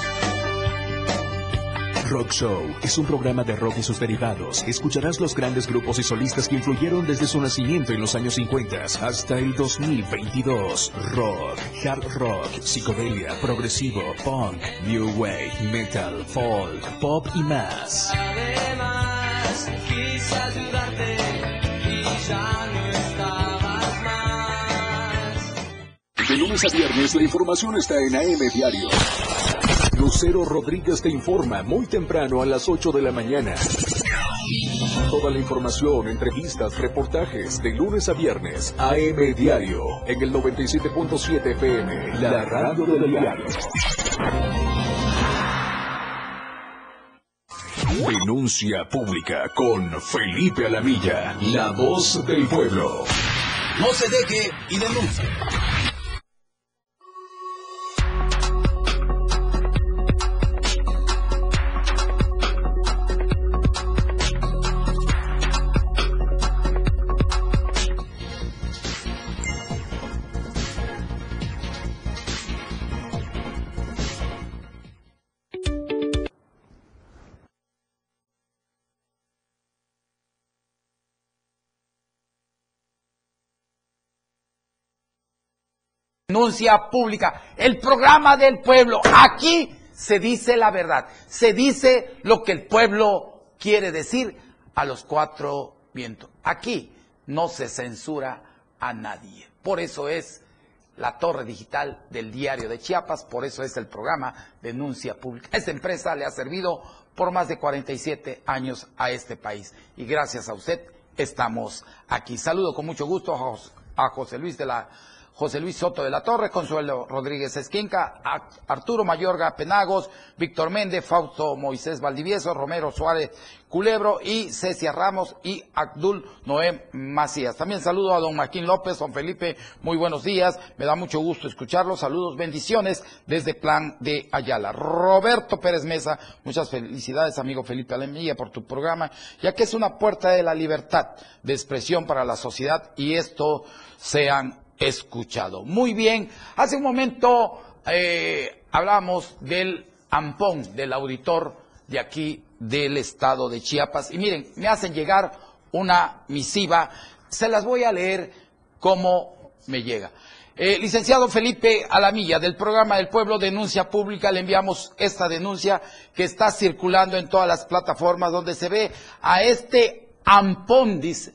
Rock Show es un programa de rock y sus derivados. Escucharás los grandes grupos y solistas que influyeron desde su nacimiento en los años 50 hasta el 2022. Rock, hard rock, psicodelia, progresivo, punk, new wave, metal, folk, pop y más. Además, quise ayudarte y ya no estabas más. De lunes a viernes la información está en AM Diario. Lucero Rodríguez te informa muy temprano a las 8 de la mañana. Toda la información, entrevistas, reportajes de lunes a viernes. AM Diario en el 97.7 FM, la radio del diario. Denuncia pública con Felipe Alamilla, la voz del pueblo. No se deje y denuncie. Denuncia pública, el programa del pueblo. Aquí se dice la verdad, se dice lo que el pueblo quiere decir a los cuatro vientos. Aquí no se censura a nadie. Por eso es la torre digital del diario de Chiapas, por eso es el programa Denuncia Pública. Esta empresa le ha servido por más de 47 años a este país y gracias a usted estamos aquí. Saludo con mucho gusto a Jos- a José Luis de la José Luis Soto de la Torre, Consuelo Rodríguez Esquinca, Arturo Mayorga Penagos, Víctor Méndez, Fausto Moisés Valdivieso, Romero Suárez Culebro y Cecia Ramos y Abdul Noé Macías. También saludo a don Marquín López, don Felipe, muy buenos días, me da mucho gusto escucharlos, saludos, bendiciones desde Plan de Ayala. Roberto Pérez Mesa, muchas felicidades amigo Felipe Alemilla por tu programa, ya que es una puerta de la libertad de expresión para la sociedad y esto sean escuchado. Muy bien, hace un momento eh, hablamos del ampón del auditor de aquí del estado de Chiapas y miren, me hacen llegar una misiva, se las voy a leer como me llega. Eh, licenciado Felipe Alamilla, del programa del Pueblo Denuncia Pública, le enviamos esta denuncia que está circulando en todas las plataformas donde se ve a este ampón, dice,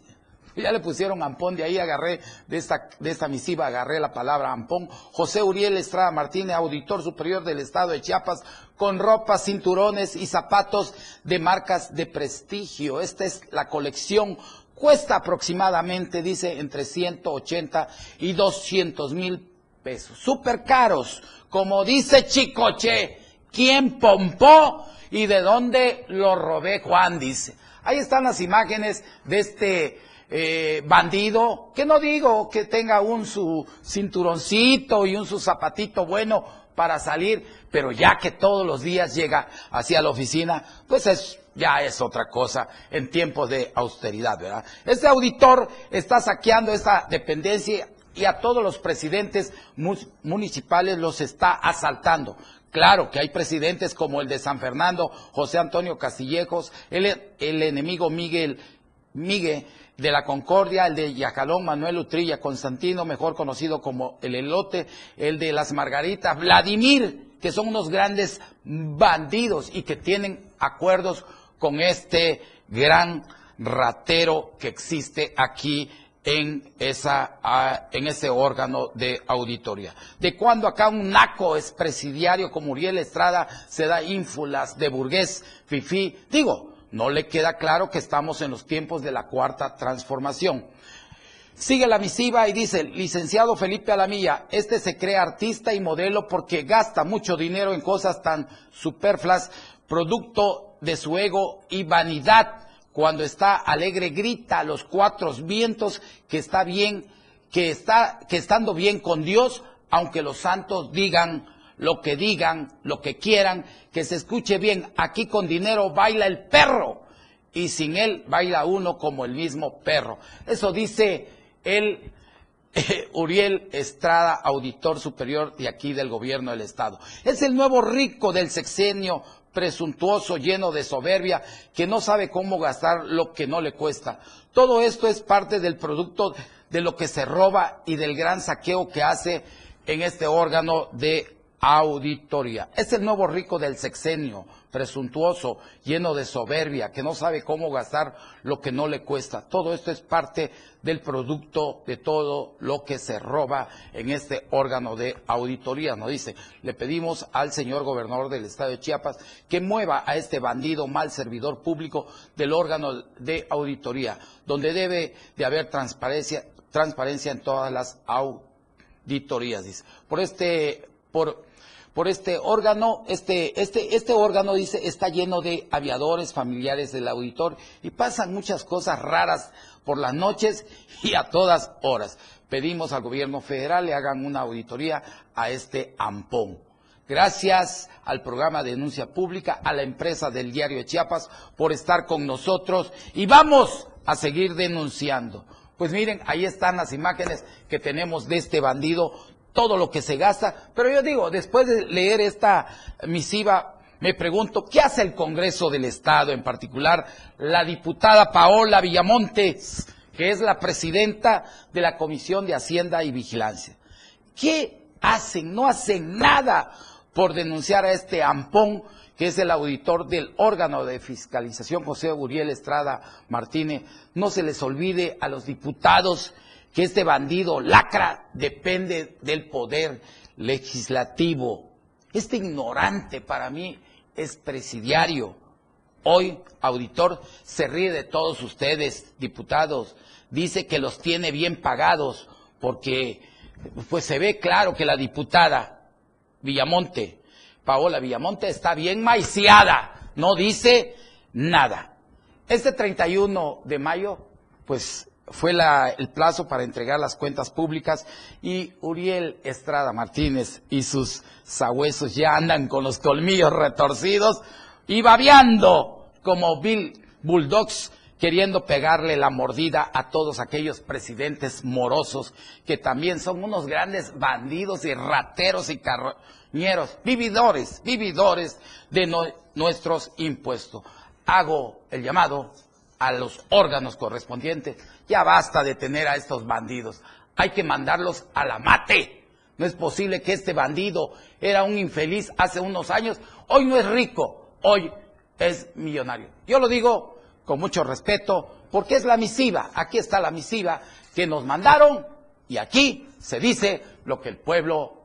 ya le pusieron ampón, de ahí agarré, de esta, de esta misiva agarré la palabra ampón. José Uriel Estrada Martínez, auditor superior del estado de Chiapas, con ropas, cinturones y zapatos de marcas de prestigio. Esta es la colección. Cuesta aproximadamente, dice, entre 180 y 200 mil pesos. Súper caros. Como dice Chicoche, ¿quién pompó y de dónde lo robé Juan? Dice. Ahí están las imágenes de este eh, bandido, que no digo que tenga un su cinturoncito y un su zapatito bueno para salir, pero ya que todos los días llega hacia la oficina, pues es ya es otra cosa en tiempos de austeridad, ¿verdad? Este auditor está saqueando esta dependencia y a todos los presidentes mu- municipales los está asaltando. Claro que hay presidentes como el de San Fernando, José Antonio Castillejos, el, el enemigo Miguel, Miguel de la Concordia, el de Yacalón, Manuel Utrilla Constantino, mejor conocido como el Elote, el de las Margaritas, Vladimir, que son unos grandes bandidos y que tienen acuerdos con este gran ratero que existe aquí en esa en ese órgano de auditoría. De cuando acá un naco expresidiario como Uriel Estrada se da ínfulas de burgués, fifí, digo, no le queda claro que estamos en los tiempos de la cuarta transformación. Sigue la misiva y dice, licenciado Felipe Alamilla, este se cree artista y modelo porque gasta mucho dinero en cosas tan superfluas, producto de su ego y vanidad. Cuando está alegre grita a los cuatro vientos que está bien, que está, que estando bien con Dios, aunque los santos digan lo que digan, lo que quieran, que se escuche bien. Aquí con dinero baila el perro y sin él baila uno como el mismo perro. Eso dice el eh, Uriel Estrada, auditor superior de aquí del gobierno del estado. Es el nuevo rico del sexenio presuntuoso, lleno de soberbia, que no sabe cómo gastar lo que no le cuesta. Todo esto es parte del producto de lo que se roba y del gran saqueo que hace en este órgano de auditoría. Es el nuevo rico del sexenio, presuntuoso, lleno de soberbia, que no sabe cómo gastar lo que no le cuesta. Todo esto es parte del producto de todo lo que se roba en este órgano de auditoría. Nos dice, le pedimos al señor gobernador del estado de Chiapas que mueva a este bandido mal servidor público del órgano de auditoría, donde debe de haber transparencia, transparencia en todas las auditorías, dice. Por este, por por este órgano, este, este, este órgano dice está lleno de aviadores familiares del auditor y pasan muchas cosas raras por las noches y a todas horas. Pedimos al gobierno federal le hagan una auditoría a este ampón. Gracias al programa de denuncia pública, a la empresa del diario Chiapas por estar con nosotros y vamos a seguir denunciando. Pues miren, ahí están las imágenes que tenemos de este bandido todo lo que se gasta. Pero yo digo, después de leer esta misiva, me pregunto, ¿qué hace el Congreso del Estado, en particular la diputada Paola Villamontes, que es la presidenta de la Comisión de Hacienda y Vigilancia? ¿Qué hacen? No hacen nada por denunciar a este ampón que es el auditor del órgano de fiscalización, José Uriel Estrada Martínez. No se les olvide a los diputados que este bandido lacra depende del poder legislativo. Este ignorante para mí es presidiario. Hoy, auditor, se ríe de todos ustedes, diputados. Dice que los tiene bien pagados porque pues se ve claro que la diputada Villamonte, Paola Villamonte, está bien maiciada. No dice nada. Este 31 de mayo, pues fue el plazo para entregar las cuentas públicas y Uriel Estrada Martínez y sus sabuesos ya andan con los colmillos retorcidos y babeando como Bill Bulldogs queriendo pegarle la mordida a todos aquellos presidentes morosos que también son unos grandes bandidos y rateros y carroñeros, vividores, vividores de nuestros impuestos. Hago el llamado a los órganos correspondientes ya basta de tener a estos bandidos. Hay que mandarlos a la mate. No es posible que este bandido era un infeliz hace unos años. Hoy no es rico, hoy es millonario. Yo lo digo con mucho respeto porque es la misiva. Aquí está la misiva que nos mandaron y aquí se dice lo que el pueblo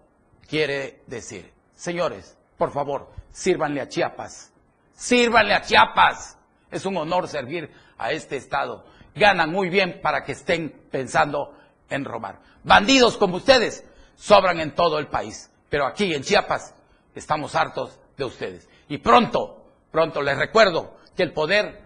quiere decir. Señores, por favor, sírvanle a Chiapas. Sírvanle a Chiapas. Es un honor servir a este Estado ganan muy bien para que estén pensando en robar. Bandidos como ustedes sobran en todo el país, pero aquí en Chiapas estamos hartos de ustedes. Y pronto, pronto les recuerdo que el poder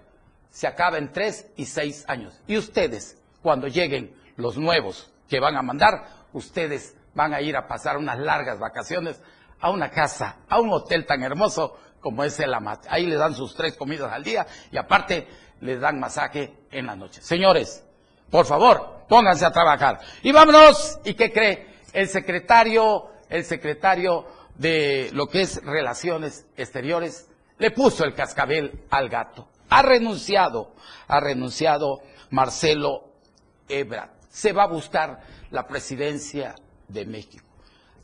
se acaba en tres y seis años. Y ustedes, cuando lleguen los nuevos que van a mandar, ustedes van a ir a pasar unas largas vacaciones a una casa, a un hotel tan hermoso como es el. Ahí le dan sus tres comidas al día y aparte les dan masaje en la noche. Señores, por favor, pónganse a trabajar. Y vámonos. ¿Y qué cree? El secretario, el secretario de lo que es Relaciones Exteriores, le puso el cascabel al gato. Ha renunciado, ha renunciado Marcelo Ebrard. Se va a buscar la presidencia de México.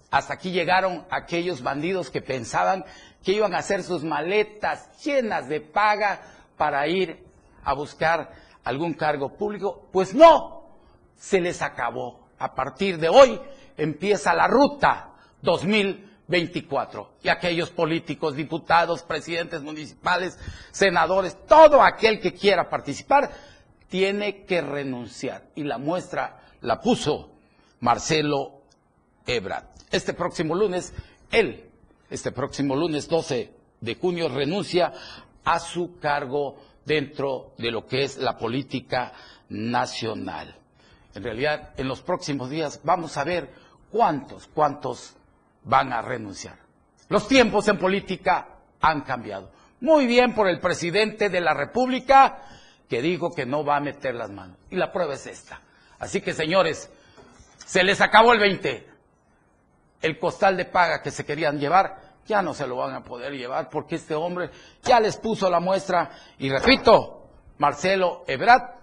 Hasta aquí llegaron aquellos bandidos que pensaban que iban a hacer sus maletas llenas de paga para ir a buscar algún cargo público. Pues no, se les acabó. A partir de hoy empieza la ruta 2024. Y aquellos políticos, diputados, presidentes municipales, senadores, todo aquel que quiera participar, tiene que renunciar. Y la muestra la puso Marcelo Ebrard. Este próximo lunes, él, este próximo lunes 12 de junio, renuncia a su cargo dentro de lo que es la política nacional. En realidad, en los próximos días vamos a ver cuántos, cuántos van a renunciar. Los tiempos en política han cambiado. Muy bien por el presidente de la República que dijo que no va a meter las manos. Y la prueba es esta. Así que, señores, se les acabó el 20. El costal de paga que se querían llevar ya no se lo van a poder llevar porque este hombre ya les puso la muestra y repito, Marcelo Ebrat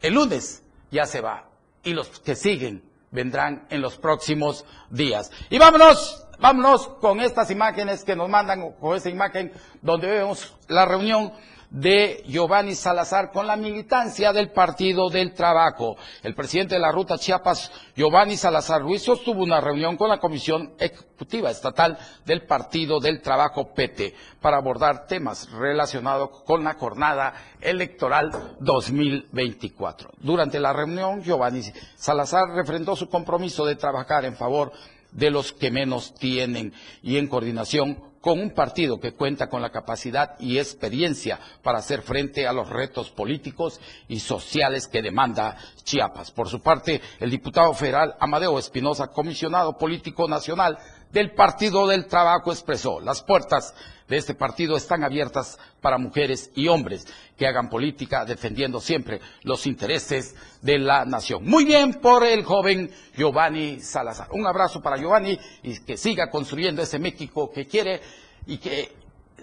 el lunes ya se va y los que siguen vendrán en los próximos días. Y vámonos, vámonos con estas imágenes que nos mandan, con esta imagen donde vemos la reunión de Giovanni Salazar con la militancia del Partido del Trabajo. El presidente de la Ruta Chiapas, Giovanni Salazar Ruiz, sostuvo una reunión con la Comisión Ejecutiva Estatal del Partido del Trabajo PT para abordar temas relacionados con la jornada electoral 2024. Durante la reunión, Giovanni Salazar refrendó su compromiso de trabajar en favor de los que menos tienen y en coordinación con un partido que cuenta con la capacidad y experiencia para hacer frente a los retos políticos y sociales que demanda Chiapas. Por su parte, el diputado federal Amadeo Espinosa, comisionado político nacional del Partido del Trabajo, expresó las puertas de este partido están abiertas para mujeres y hombres que hagan política defendiendo siempre los intereses de la nación. Muy bien por el joven Giovanni Salazar. Un abrazo para Giovanni y que siga construyendo ese México que quiere y que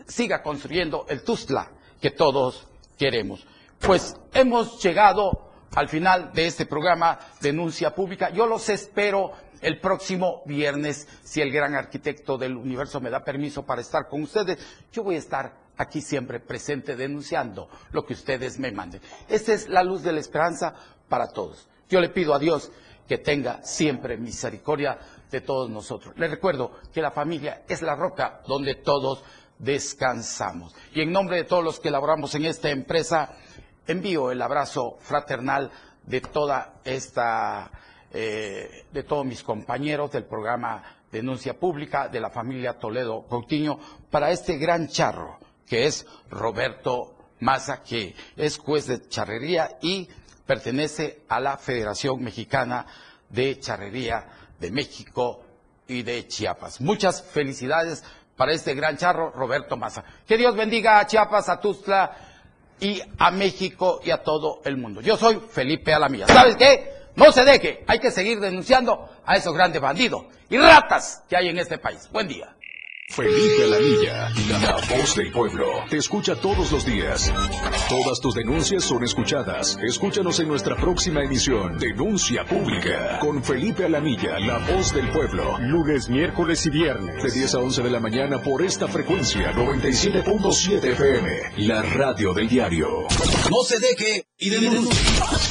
siga construyendo el Tuzla que todos queremos. Pues hemos llegado al final de este programa Denuncia Pública. Yo los espero el próximo viernes, si el gran arquitecto del universo me da permiso para estar con ustedes. Yo voy a estar aquí siempre presente denunciando lo que ustedes me manden. Esta es la luz de la esperanza para todos. Yo le pido a Dios que tenga siempre misericordia de todos nosotros. Les recuerdo que la familia es la roca donde todos descansamos. Y en nombre de todos los que laboramos en esta empresa, envío el abrazo fraternal de toda esta, eh, de todos mis compañeros del programa Denuncia Pública, de la familia Toledo Coutinho, para este gran charro que es Roberto Maza, que es juez de charrería y pertenece a la Federación Mexicana de Charrería de México y de Chiapas. Muchas felicidades para este gran charro, Roberto Maza. Que Dios bendiga a Chiapas, a Tuzla y a México y a todo el mundo. Yo soy Felipe Alamilla. ¿Sabes qué? No se deje, hay que seguir denunciando a esos grandes bandidos y ratas que hay en este país. Buen día. Felipe Alamilla, la voz del pueblo. Te escucha todos los días. Todas tus denuncias son escuchadas. Escúchanos en nuestra próxima emisión, Denuncia Pública, con Felipe Alamilla, la voz del pueblo. Lunes, miércoles y viernes. De 10 a 11 de la mañana por esta frecuencia, 97.7 FM, la radio del diario. No se deje y denuncie.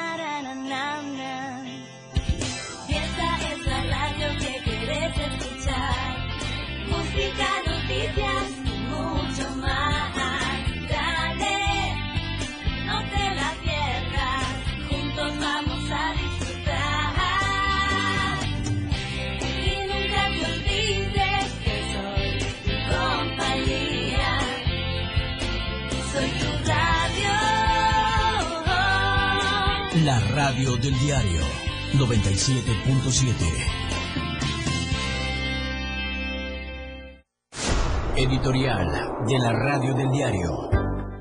La radio del diario 97.7. Editorial de la radio del diario.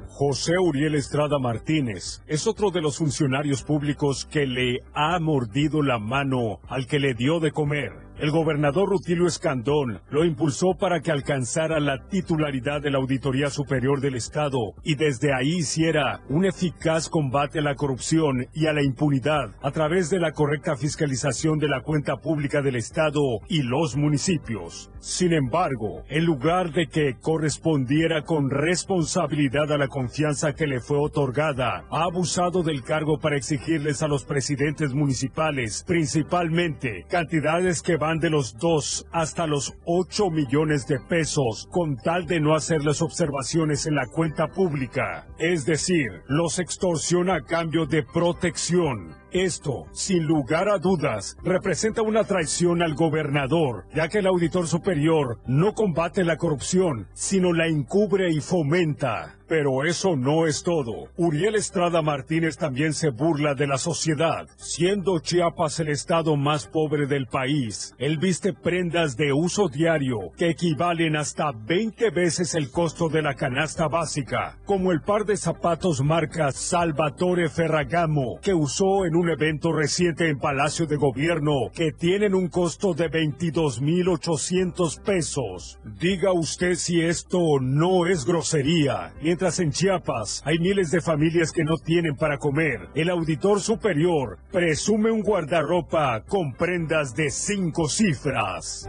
José Uriel Estrada Martínez es otro de los funcionarios públicos que le ha mordido la mano al que le dio de comer. El gobernador Rutilio Escandón lo impulsó para que alcanzara la titularidad de la Auditoría Superior del Estado y desde ahí hiciera un eficaz combate a la corrupción y a la impunidad a través de la correcta fiscalización de la cuenta pública del Estado y los municipios. Sin embargo, en lugar de que correspondiera con responsabilidad a la confianza que le fue otorgada, ha abusado del cargo para exigirles a los presidentes municipales, principalmente, cantidades que van de los 2 hasta los 8 millones de pesos con tal de no hacerles observaciones en la cuenta pública. Es decir, los extorsiona a cambio de protección. Esto, sin lugar a dudas, representa una traición al gobernador, ya que el auditor superior no combate la corrupción, sino la encubre y fomenta. Pero eso no es todo. Uriel Estrada Martínez también se burla de la sociedad. Siendo Chiapas el estado más pobre del país, él viste prendas de uso diario que equivalen hasta 20 veces el costo de la canasta básica, como el par de zapatos marca Salvatore Ferragamo que usó en un evento reciente en Palacio de Gobierno que tienen un costo de 22.800 pesos. Diga usted si esto no es grosería. En Chiapas hay miles de familias que no tienen para comer, el auditor superior presume un guardarropa con prendas de cinco cifras.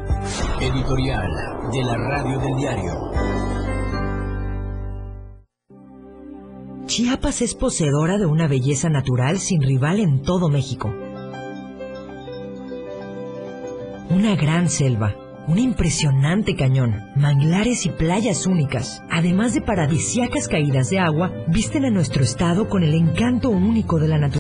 Editorial de la Radio del Diario. Chiapas es poseedora de una belleza natural sin rival en todo México. Una gran selva, un impresionante cañón, manglares y playas únicas, además de paradisíacas caídas de agua, visten a nuestro estado con el encanto único de la naturaleza.